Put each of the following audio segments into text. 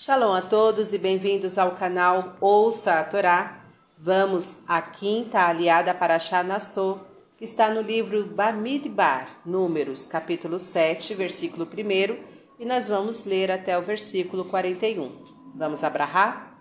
Shalom a todos e bem-vindos ao canal Ouça a Torá. Vamos à quinta aliada para Shanassô, que está no livro Bamidbar, Números, capítulo 7, versículo 1, e nós vamos ler até o versículo 41. Vamos abrahar?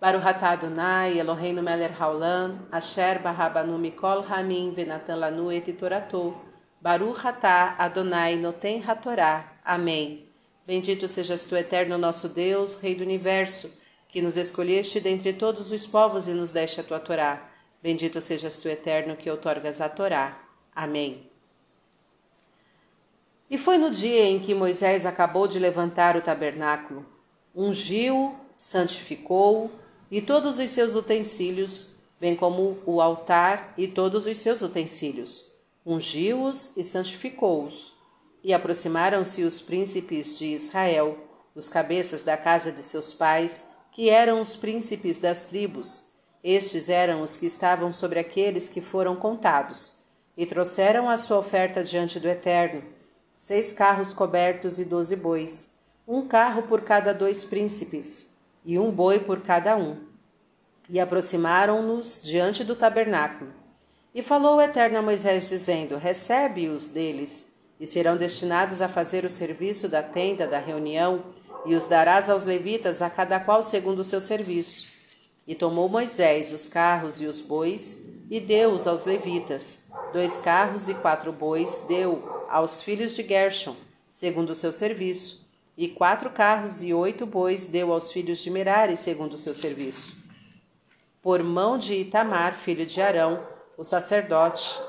Baruch atah Adonai, Eloheinu melech haolam, asher barabanu mikol hamim venatan lanu et toratou, Baruch atah Adonai noten hatorá. Amém. Bendito sejas tu, eterno nosso Deus, Rei do universo, que nos escolheste dentre todos os povos e nos deste a tua Torá. Bendito sejas tu, eterno, que outorgas a Torá. Amém. E foi no dia em que Moisés acabou de levantar o tabernáculo, ungiu, santificou e todos os seus utensílios, bem como o altar e todos os seus utensílios. Ungiu-os e santificou-os e aproximaram-se os príncipes de Israel, os cabeças da casa de seus pais, que eram os príncipes das tribos. Estes eram os que estavam sobre aqueles que foram contados, e trouxeram a sua oferta diante do Eterno: seis carros cobertos e doze bois, um carro por cada dois príncipes, e um boi por cada um. E aproximaram-nos diante do tabernáculo. E falou o Eterno a Moisés, dizendo: Recebe-os deles e serão destinados a fazer o serviço da tenda da reunião, e os darás aos levitas, a cada qual segundo o seu serviço. E tomou Moisés os carros e os bois, e deu-os aos levitas. Dois carros e quatro bois deu aos filhos de Gershon, segundo o seu serviço. E quatro carros e oito bois deu aos filhos de Merari, segundo o seu serviço. Por mão de Itamar, filho de Arão, o sacerdote.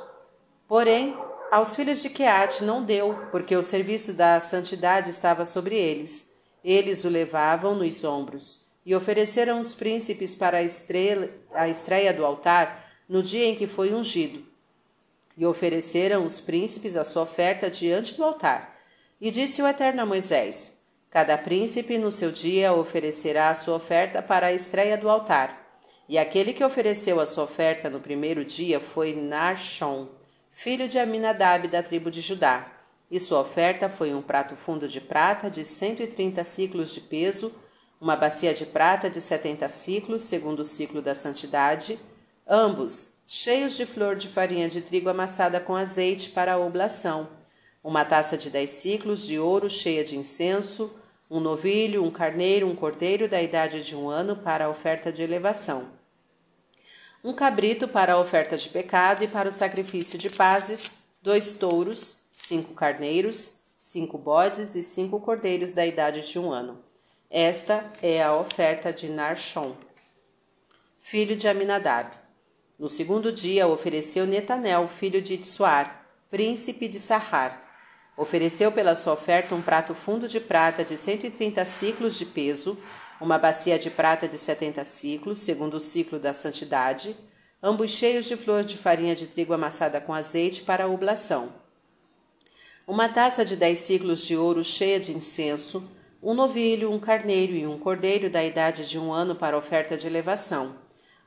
Porém, aos filhos de Queate não deu, porque o serviço da santidade estava sobre eles. Eles o levavam nos ombros. E ofereceram os príncipes para a, estrela, a estreia do altar no dia em que foi ungido. E ofereceram os príncipes a sua oferta diante do altar. E disse o Eterno a Moisés: Cada príncipe no seu dia oferecerá a sua oferta para a estreia do altar. E aquele que ofereceu a sua oferta no primeiro dia foi Narshon, filho de Aminadab da tribo de Judá, e sua oferta foi um prato fundo de prata de cento e trinta ciclos de peso, uma bacia de prata de setenta ciclos, segundo o ciclo da santidade, ambos cheios de flor de farinha de trigo amassada com azeite para a oblação, uma taça de dez ciclos de ouro cheia de incenso, um novilho, um carneiro, um cordeiro da idade de um ano para a oferta de elevação um cabrito para a oferta de pecado e para o sacrifício de pazes, dois touros, cinco carneiros, cinco bodes e cinco cordeiros da idade de um ano. Esta é a oferta de Narshon, filho de Aminadab. No segundo dia ofereceu Netanel, filho de Tsuar, príncipe de Sahar. Ofereceu pela sua oferta um prato fundo de prata de cento e trinta ciclos de peso, uma bacia de prata de setenta ciclos, segundo o ciclo da santidade, ambos cheios de flor de farinha de trigo amassada com azeite para a oblação. Uma taça de dez ciclos de ouro cheia de incenso, um novilho, um carneiro e um cordeiro da idade de um ano para oferta de elevação,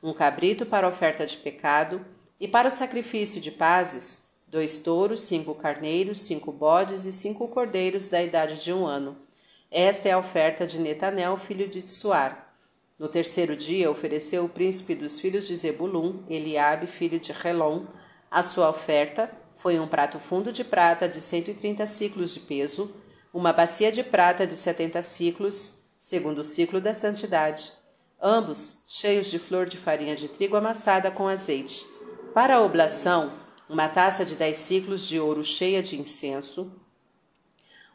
um cabrito para oferta de pecado, e para o sacrifício de pazes, dois touros, cinco carneiros, cinco bodes e cinco cordeiros da idade de um ano esta é a oferta de Netanel, filho de Tsuar. No terceiro dia, ofereceu o príncipe dos filhos de Zebulun, Eliabe, filho de Relon. A sua oferta foi um prato fundo de prata de 130 ciclos de peso, uma bacia de prata de 70 ciclos, segundo o ciclo da santidade, ambos cheios de flor de farinha de trigo amassada com azeite. Para a oblação, uma taça de 10 ciclos de ouro cheia de incenso,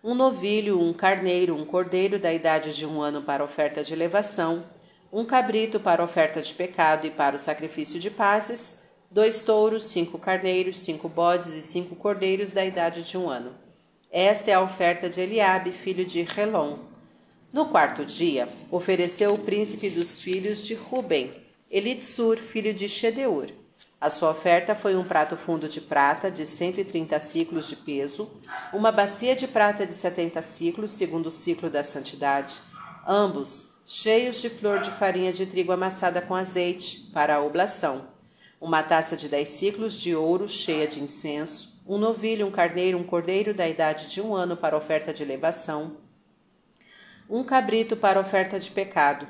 um novilho, um carneiro, um cordeiro da idade de um ano para oferta de elevação, um cabrito para oferta de pecado e para o sacrifício de pazes, dois touros, cinco carneiros, cinco bodes e cinco cordeiros da idade de um ano. Esta é a oferta de Eliabe, filho de Relon. No quarto dia, ofereceu o príncipe dos filhos de Ruben, Elitsur, filho de Shedeur. A sua oferta foi um prato fundo de prata de 130 ciclos de peso, uma bacia de prata de 70 ciclos, segundo o ciclo da santidade, ambos cheios de flor de farinha de trigo amassada com azeite, para a oblação, uma taça de 10 ciclos de ouro cheia de incenso, um novilho, um carneiro, um cordeiro da idade de um ano para oferta de elevação, um cabrito para oferta de pecado,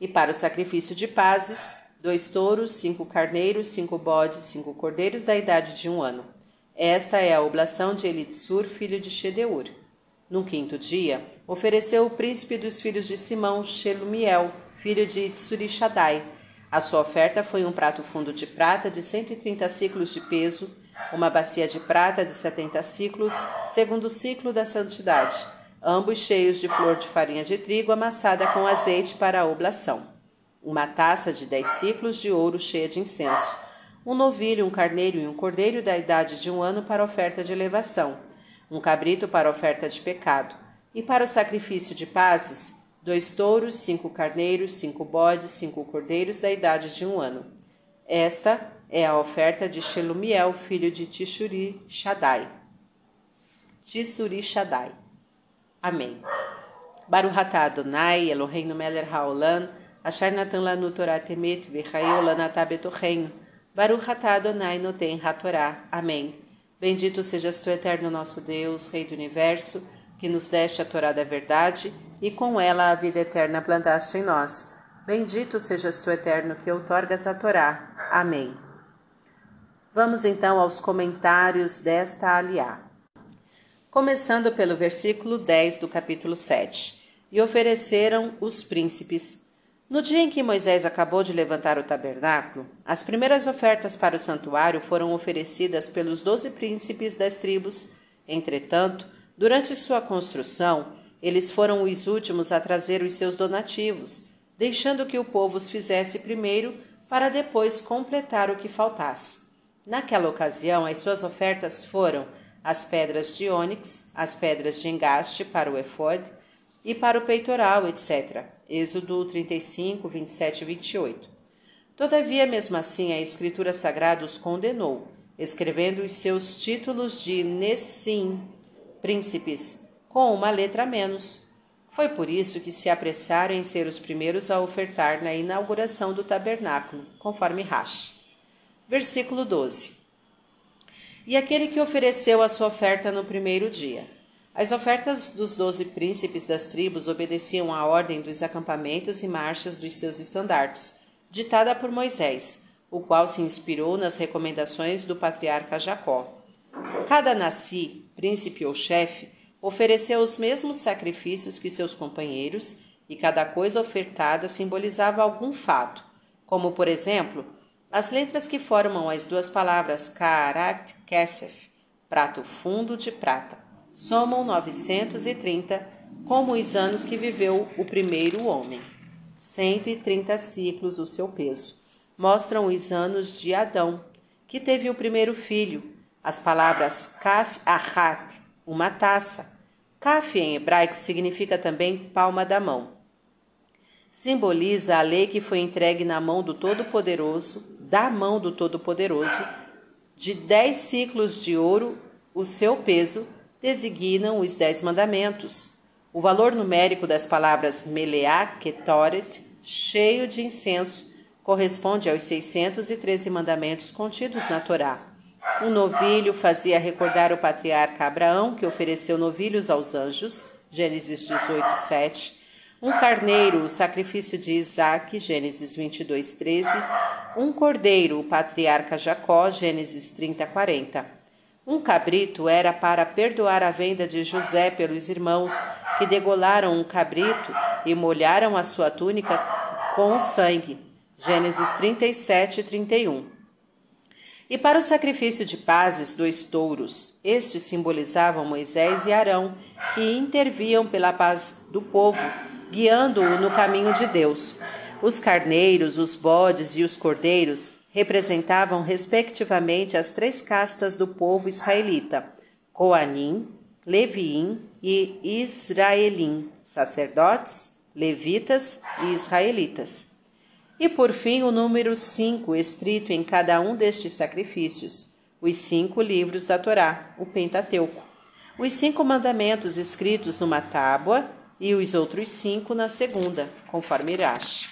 e para o sacrifício de pazes, dois touros, cinco carneiros, cinco bodes, cinco cordeiros da idade de um ano. Esta é a oblação de Elitsur, filho de Shedeur. No quinto dia, ofereceu o príncipe dos filhos de Simão, Shelumiel, filho de Itsurishadai. A sua oferta foi um prato fundo de prata de 130 ciclos de peso, uma bacia de prata de 70 ciclos, segundo o ciclo da santidade, ambos cheios de flor de farinha de trigo amassada com azeite para a oblação. Uma taça de 10 ciclos de ouro cheia de incenso, um novilho, um carneiro e um cordeiro da idade de um ano para oferta de elevação, um cabrito para oferta de pecado, e para o sacrifício de pazes, dois touros, cinco carneiros, cinco bodes, cinco cordeiros da idade de um ano. Esta é a oferta de Shelumiel, filho de Tishuri Shaddai. Tishuri Shaddai. Amém. Baruch atah Adonai, Eloheinu melech haolam, asher natan lanu Torah temet Adonai noten hatorá. Amém. Bendito sejas tu, eterno nosso Deus, Rei do Universo, que nos deste a Torá da verdade e com ela a vida eterna plantaste em nós. Bendito sejas tu, eterno, que outorgas a Torá. Amém. Vamos então aos comentários desta aliá. Começando pelo versículo 10 do capítulo 7. E ofereceram os príncipes. No dia em que Moisés acabou de levantar o tabernáculo, as primeiras ofertas para o santuário foram oferecidas pelos doze príncipes das tribos. Entretanto, durante sua construção, eles foram os últimos a trazer os seus donativos, deixando que o povo os fizesse primeiro para depois completar o que faltasse. Naquela ocasião, as suas ofertas foram as pedras de ônix, as pedras de engaste para o efod e para o peitoral, etc. Êxodo 35, 27 e 28. Todavia, mesmo assim, a Escritura Sagrada os condenou, escrevendo os seus títulos de Nessim, príncipes, com uma letra a menos. Foi por isso que se apressaram em ser os primeiros a ofertar na inauguração do tabernáculo, conforme Rashi. Versículo 12. E aquele que ofereceu a sua oferta no primeiro dia. As ofertas dos doze príncipes das tribos obedeciam à ordem dos acampamentos e marchas dos seus estandartes, ditada por Moisés, o qual se inspirou nas recomendações do patriarca Jacó. Cada nasci, príncipe ou chefe, ofereceu os mesmos sacrifícios que seus companheiros, e cada coisa ofertada simbolizava algum fato, como, por exemplo, as letras que formam as duas palavras Karat Kesef, prato fundo de prata, somam 930, como os anos que viveu o primeiro homem. 130 ciclos o seu peso. Mostram os anos de Adão, que teve o primeiro filho. As palavras Kaf Ahat, uma taça. Kaf em hebraico significa também palma da mão simboliza a lei que foi entregue na mão do Todo-Poderoso, da mão do Todo-Poderoso, de dez ciclos de ouro, o seu peso, designam os dez mandamentos. O valor numérico das palavras Meleá, Ketoret, cheio de incenso, corresponde aos 613 mandamentos contidos na Torá. Um novilho fazia recordar o patriarca Abraão, que ofereceu novilhos aos anjos, Gênesis 18, 7 um carneiro, o sacrifício de Isaac, Gênesis 22, 13, um cordeiro, o patriarca Jacó, Gênesis 30, 40. Um cabrito era para perdoar a venda de José pelos irmãos, que degolaram um cabrito e molharam a sua túnica com o sangue. Gênesis 37, 31. E para o sacrifício de pazes, dois touros. Estes simbolizavam Moisés e Arão, que interviam pela paz do povo guiando-o no caminho de Deus. Os carneiros, os bodes e os cordeiros representavam respectivamente as três castas do povo israelita: Coanim, Leviim e Israelim, sacerdotes, levitas e israelitas. E por fim, o número cinco escrito em cada um destes sacrifícios, os cinco livros da Torá, o Pentateuco, os cinco mandamentos escritos numa tábua e os outros cinco na segunda, conforme Irache.